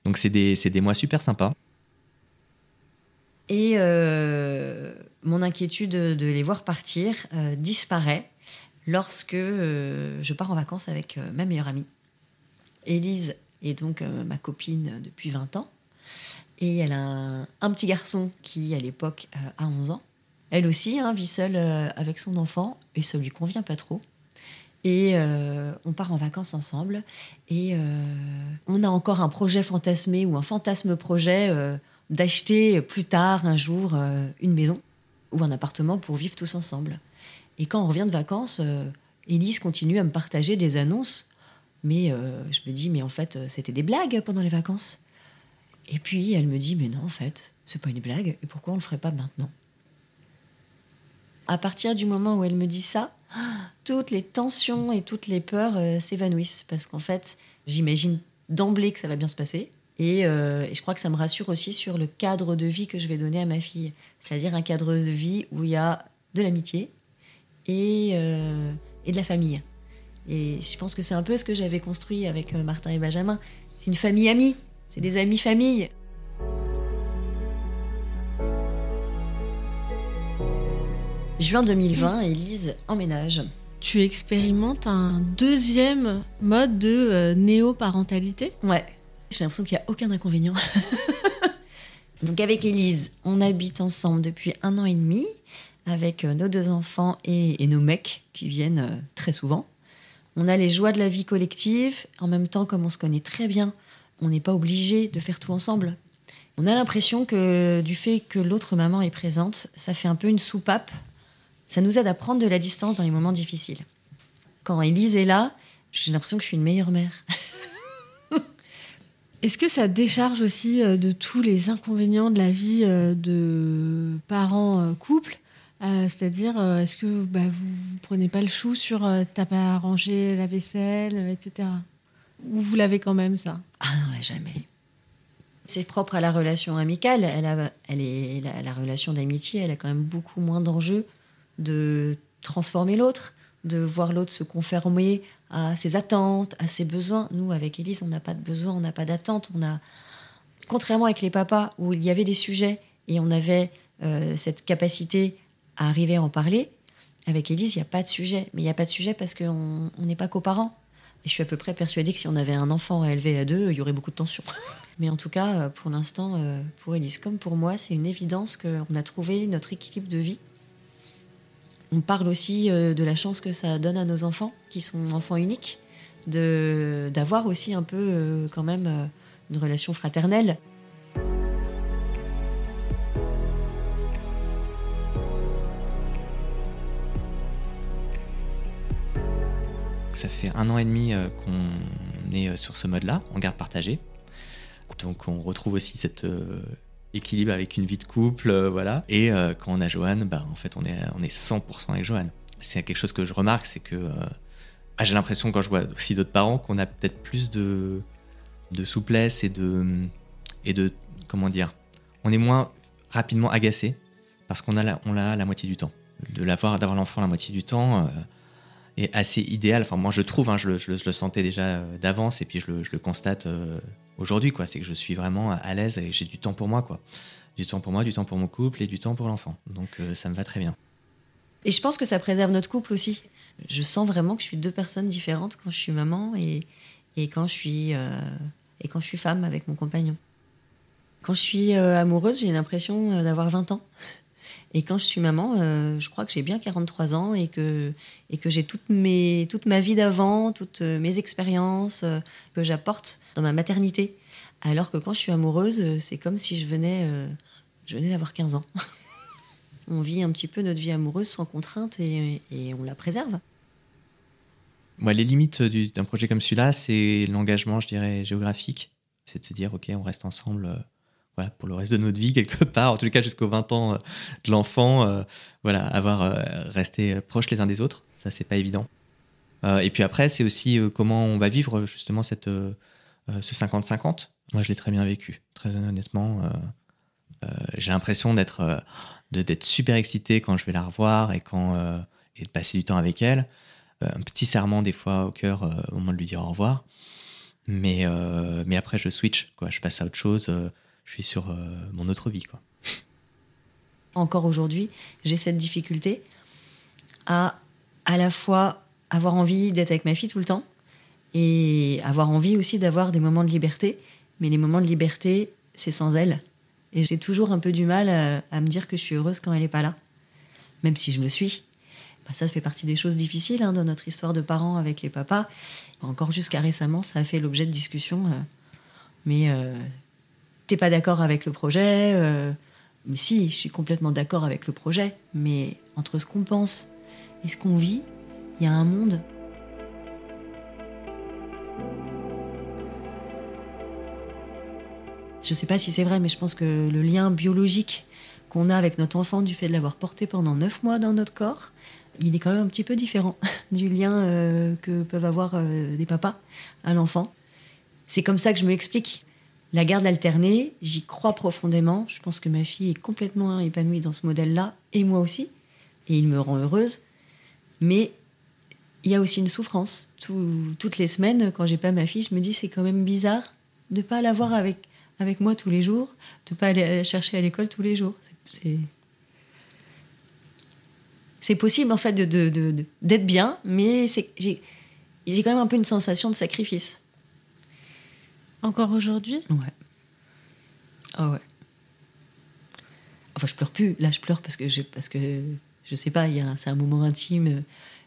Donc c'est des, des mois super sympas. Et euh, mon inquiétude de les voir partir euh, disparaît lorsque euh, je pars en vacances avec ma meilleure amie. Élise et donc ma copine depuis 20 ans. Et elle a un, petit garçon qui, à l'époque, a 11 ans. Elle aussi hein, vit seule avec son enfant et ça lui convient pas trop. Et on part en vacances ensemble. Et on a encore un projet fantasmé ou un fantasme projet d'acheter plus tard, un jour, une maison ou un appartement pour vivre tous ensemble. Et quand on revient de vacances, Élise continue à me partager des annonces. Mais je me dis, mais en fait, c'était des blagues pendant les vacances. Et puis elle me dit, mais non, en fait, c'est pas une blague. Et pourquoi on le ferait pas maintenant? À partir du moment où elle me dit ça, toutes les tensions et toutes les peurs euh, s'évanouissent. Parce qu'en fait, j'imagine d'emblée que ça va bien se passer. Euh, et, je crois que ça me rassure aussi sur le cadre de vie que je vais donner à ma fille. C'est-à-dire un cadre de vie où il y a de l'amitié et, euh, et de la famille. Et je pense que c'est un peu ce que j'avais construit avec Martin et Benjamin. C'est une famille amie. C'est des amis famille. Juin 2020, Élise emménage. Tu expérimentes un deuxième mode de euh, néo-parentalité? Ouais, j'ai l'impression qu'il n'y a aucun inconvénient. Donc avec Élise, on habite ensemble depuis un an et demi avec euh, nos deux enfants et, nos mecs qui viennent euh, très souvent. On a les joies de la vie collective. En même temps, comme on se connaît très bien, on n'est pas obligé de faire tout ensemble. On a l'impression que du fait que l'autre maman est présente, ça fait un peu une soupape ça nous aide à prendre de la distance dans les moments difficiles. Quand Elise est là, j'ai l'impression que je suis une meilleure mère. Est-ce que ça décharge aussi euh, de tous les inconvénients de la vie euh, de parents euh, C'est-à-dire, est-ce que bah, vous ne prenez pas le chou sur t'as pas arrangé la vaisselle, etc. Ou vous l'avez quand même, ça? Ah non, jamais. C'est propre à la relation amicale. Elle a, elle est, la relation d'amitié, elle a quand même beaucoup moins d'enjeux de transformer l'autre, de voir l'autre se conformer à ses attentes, à ses besoins. Nous, avec Elise, on n'a pas de besoin, on n'a pas d'attente. On a, contrairement avec les papas, où il y avait des sujets et on avait euh, cette capacité à arriver à en parler, avec Elise, il n'y a pas de sujet. Mais il n'y a pas de sujet parce qu'on n'est pas coparents. Et je suis à peu près persuadée que si on avait un enfant à élever à deux, il y aurait beaucoup de tension. Mais en tout cas, euh, pour l'instant, euh, pour Elise comme pour moi, c'est une évidence qu'on a trouvé notre équilibre de vie on parle aussi euh, de la chance que ça donne à nos enfants, qui sont enfants uniques, de d'avoir aussi un peu euh, quand même euh, une relation fraternelle. Ça fait un an et demi qu'on est sur ce mode-là, en garde partagée. Donc on retrouve aussi cette équilibre avec une vie de couple, euh, voilà. Et euh, quand on a Johan, bah, en fait, on est, on est 100% avec Johan. C'est quelque chose que je remarque, c'est que euh, ah, j'ai l'impression, quand je vois aussi d'autres parents, qu'on a peut-être plus de, de souplesse et de, et de. Comment dire On est moins rapidement agacé parce qu'on a la, on l'a la moitié du temps. De l'avoir, d'avoir l'enfant la moitié du temps est assez idéal. Enfin, moi, je trouve, hein, je, le sentais déjà d'avance et puis je le, je le constate aujourd'hui, quoi. C'est que je suis vraiment à l'aise et j'ai du temps pour moi, quoi. Du temps pour moi, du temps pour mon couple et du temps pour l'enfant. Donc euh, ça me va très bien. Et je pense que ça préserve notre couple aussi. Je sens vraiment que je suis deux personnes différentes quand je suis maman et, quand, je suis, euh, je femme avec mon compagnon. Quand je suis euh, amoureuse, j'ai l'impression d'avoir 20 ans. Et quand je suis maman, je crois que j'ai bien 43 ans et que, et que j'ai toute, toute ma vie d'avant, toutes mes expériences que j'apporte dans ma maternité. Alors que quand je suis amoureuse, euh, c'est comme si je venais, euh, je venais d'avoir 15 ans. on vit un petit peu notre vie amoureuse sans contrainte et, on la préserve. Les limites d'un projet comme celui-là, c'est l'engagement, je dirais, géographique. C'est de se dire, OK, on reste ensemble euh, voilà, pour le reste de notre vie, quelque part, en tout cas jusqu'aux 20 ans de l'enfant. voilà, avoir resté proches les uns des autres, ça, c'est pas évident. et puis après, c'est aussi comment on va vivre justement cette euh, ce 50-50, moi je l'ai très bien vécu, très honnêtement. Euh, euh, j'ai l'impression d'être d'être super excité quand je vais la revoir et quand et de passer du temps avec elle. un petit serment des fois au cœur au moment de lui dire au revoir. Mais, mais après, je switch, quoi. je passe à autre chose, je suis sur mon autre vie. Quoi. Encore aujourd'hui, j'ai cette difficulté à à la fois avoir envie d'être avec ma fille tout le temps et avoir envie aussi d'avoir des moments de liberté. Mais les moments de liberté, c'est sans elle. Et j'ai toujours un peu du mal à, à me dire que je suis heureuse quand elle n'est pas là, même si je le suis. Bah, ça fait partie des choses difficiles hein, dans notre histoire de parents avec les papas. Encore jusqu'à récemment, ça a fait l'objet de discussions. euh, mais euh, t'es pas d'accord avec le projet euh, si, je suis complètement d'accord avec le projet. Mais entre ce qu'on pense et ce qu'on vit, il y a un monde. Je sais pas si c'est vrai, mais je pense que le lien biologique qu'on a avec notre enfant du fait de l'avoir porté pendant neuf mois dans notre corps, il est quand même un petit peu différent du lien euh, que peuvent avoir euh, des papas à l'enfant. C'est comme ça que je me l'explique. La garde alternée, j'y crois profondément. Je pense que ma fille est complètement épanouie dans ce modèle-là, et moi aussi. Et il me rend heureuse. Mais il y a aussi une souffrance. Tout- toutes les semaines, quand j'ai pas ma fille, je me dis c'est quand même bizarre de pas l'avoir avec, avec moi tous les jours, de pas aller la chercher à l'école tous les jours. C'est- possible en fait de, d'être bien, mais j'ai quand même un peu une sensation de sacrifice. Encore aujourd'hui? Ouais. Ah ouais. Enfin, je pleure plus. Là, je pleure parce que je, parce que je sais pas. C'est un moment intime.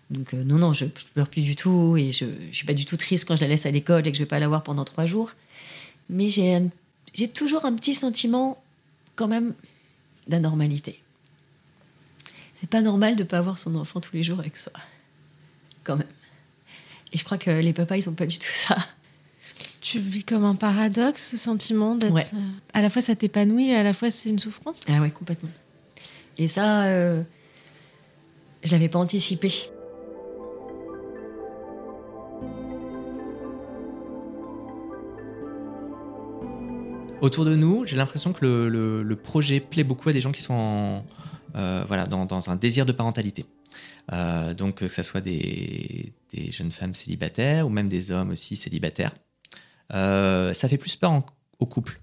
Donc euh, non, non, je, je pleure plus du tout et je, je suis pas du tout triste quand je la laisse à l'école et que je vais pas la voir pendant trois jours. Mais j'ai toujours un petit sentiment quand même d'anormalité. C'est pas normal de pas avoir son enfant tous les jours avec soi, quand même. Et je crois que les papas, ils ont pas du tout ça. Tu vis comme un paradoxe, ce sentiment d'être. Ouais. euh, à la fois ça t'épanouit et à la fois c'est une souffrance? Ah ouais, complètement. Et ça, euh, je l'avais pas anticipé. Autour de nous, j'ai l'impression que le, le- le projet plaît beaucoup à des gens qui sont en, euh, voilà, dans, dans un désir de parentalité. Euh, donc que ce soit des, des jeunes femmes célibataires ou même des hommes aussi célibataires. Euh, ça fait plus peur en- aux couples,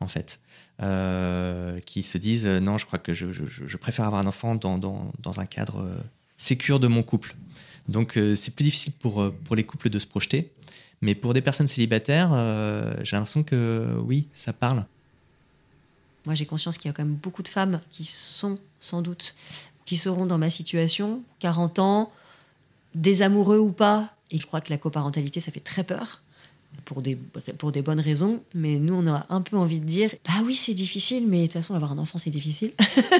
en fait, euh, qui se disent euh, non, je crois que je, préfère avoir un enfant dans, un cadre sécure de mon couple. Donc c'est plus difficile pour, les couples de se projeter. Mais pour des personnes célibataires, j'ai l'impression que oui, ça parle. Moi, j'ai conscience qu'il y a quand même beaucoup de femmes qui sont, sans doute, qui seront dans ma situation, 40 ans, désamoureux ou pas. Et je crois que la coparentalité, ça fait très peur, pour des, pour des bonnes raisons. Mais nous, on a un peu envie de dire, bah oui, c'est difficile, mais de toute façon, avoir un enfant, c'est difficile.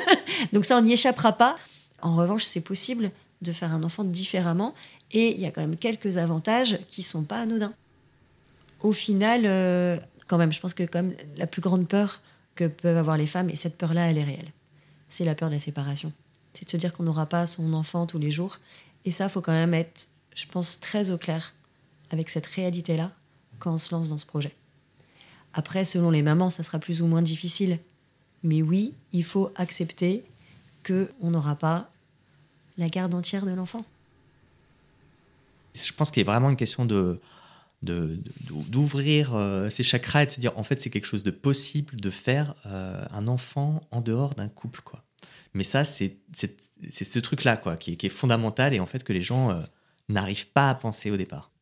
Donc ça, on n'y échappera pas. En revanche, c'est possible de faire un enfant différemment. Et il y a quand même quelques avantages qui sont pas anodins. Au final, euh, quand même, je pense que même, la plus grande peur que peuvent avoir les femmes, et cette peur-là, elle est réelle, c'est la peur de la séparation. C'est de se dire qu'on n'aura pas son enfant tous les jours. Et ça, faut quand même être, je pense, très au clair avec cette réalité-là quand on se lance dans ce projet. Après, selon les mamans, ça sera plus ou moins difficile. Mais oui, il faut accepter que on n'aura pas la garde entière de l'enfant. Je pense qu'il y a vraiment une question de d'ouvrir euh, ses chakras et de se dire en fait c'est quelque chose de possible de faire euh, un enfant en dehors d'un couple quoi. Mais ça c'est ce truc là quoi qui, est- qui est fondamental et en fait que les gens euh, n'arrivent pas à penser au départ.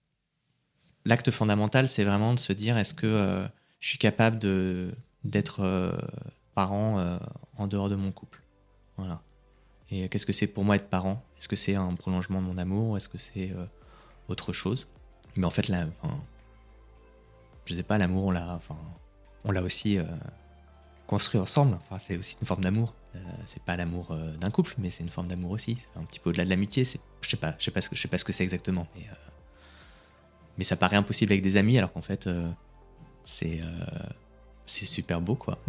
L'acte fondamental c'est vraiment de se dire est-ce que euh, je suis capable d'être euh, parent euh, en dehors de mon couple? Voilà. Et qu'est-ce que c'est pour moi être parent? Est-ce que c'est un prolongement de mon amour? Est-ce que c'est autre chose? Mais en fait, là, enfin, je sais pas, l'amour, on l'a, enfin, aussi construit ensemble. Enfin, c'est aussi une forme d'amour. C'est pas l'amour d'un couple, mais c'est une forme d'amour aussi. Un petit peu au-delà de l'amitié. Je sais pas, je sais pas ce que, ce c'est exactement. Mais, mais ça paraît impossible avec des amis, alors qu'en fait, euh, c'est, euh, c'est super beau, quoi.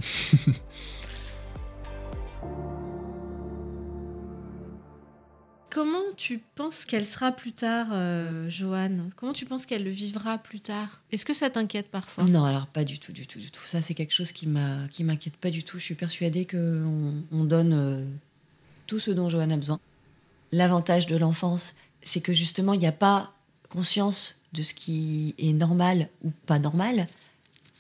Comment tu penses qu'elle sera plus tard, euh, Joanne? Comment tu penses qu'elle le vivra plus tard? Est-ce que ça t'inquiète parfois? Non, alors pas du tout, du tout, du tout. Ça, c'est quelque chose qui m'a, qui m'inquiète pas du tout. Je suis persuadée que on, on donne euh, tout ce dont Johanna a besoin. L'avantage de l'enfance, c'est que justement, il n'y a pas conscience de ce qui est normal ou pas normal,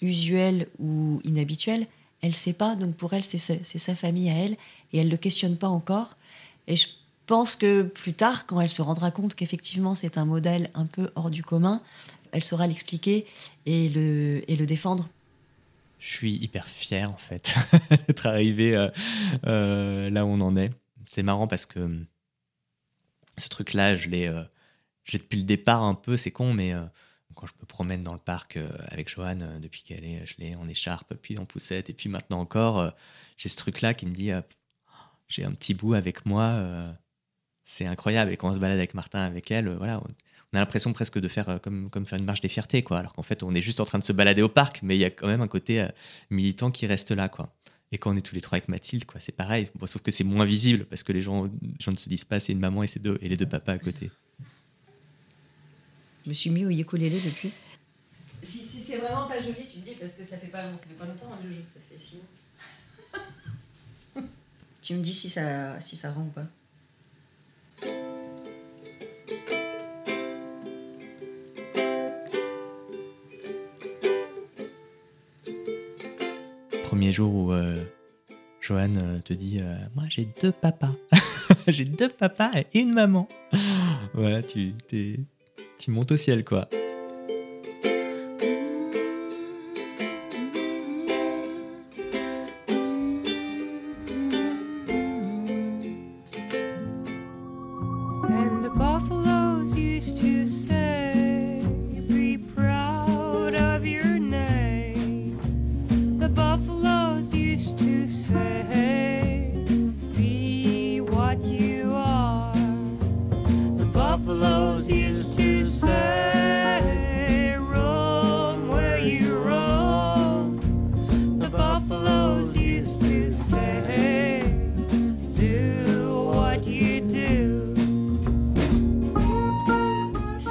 usuel ou inhabituel. Elle sait pas, donc pour elle, c'est sa, famille à elle, et elle le questionne pas encore. Et je pense que plus tard, quand elle se rendra compte qu'effectivement c'est un modèle un peu hors du commun, elle saura l'expliquer et le, et le défendre. Je suis hyper fier en fait d'être arrivé euh, euh, là où on en est. C'est marrant parce que hum, ce truc-là, je l'ai euh, j'ai depuis le départ un peu, c'est con, mais quand je me promène dans le parc avec Joanne, depuis qu'elle est, je l'ai en écharpe, puis en poussette, et puis maintenant encore, j'ai ce truc-là qui me dit j'ai un petit bout avec moi, c'est incroyable. Et quand on se balade avec Martin, avec elle, voilà, on a l'impression presque de faire comme, comme faire une marche des fiertés, quoi. Alors qu'en fait, on est juste en train de se balader au parc, mais il y a quand même un côté militant qui reste là, quoi. Et quand on est tous les trois avec Mathilde, quoi, c'est pareil. sauf que c'est moins visible parce que les gens, les gens ne se disent pas c'est une maman et, deux, et les deux papas à côté. Je me suis mis au ukulélé depuis. Si, si c'est vraiment pas joli, tu me dis parce que ça fait pas, ça fait pas longtemps hein, que je joue, ça fait six mois. tu me dis si ça, si ça rend ou pas. Premier jour où euh, Joanne euh, te dit euh, Moi j'ai deux papas. j'ai deux papas et une maman. voilà, tu, tu montes au ciel quoi.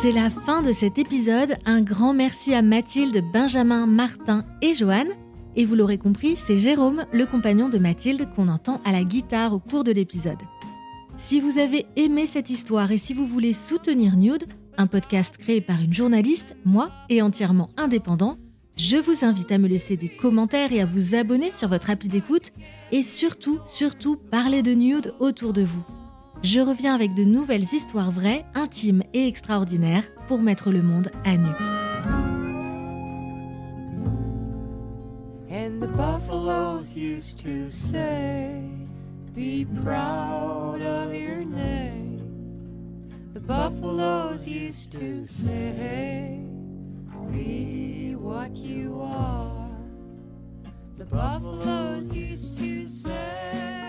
C'est la fin de cet épisode. Un grand merci à Mathilde, Benjamin, Martin et Joanne. Et vous l'aurez compris, c'est Jérôme, le compagnon de Mathilde, qu'on entend à la guitare au cours de l'épisode. Si vous avez aimé cette histoire et si vous voulez soutenir Nude, un podcast créé par une journaliste, moi, et entièrement indépendant, je vous invite à me laisser des commentaires et à vous abonner sur votre appli d'écoute. Et surtout, surtout, parlez de Nude autour de vous je reviens avec de nouvelles histoires vraies, intimes et extraordinaires pour mettre le monde à nu. And the buffaloes used to say, Be proud of your name. The buffaloes used to say, Be what you are. The buffaloes used to say,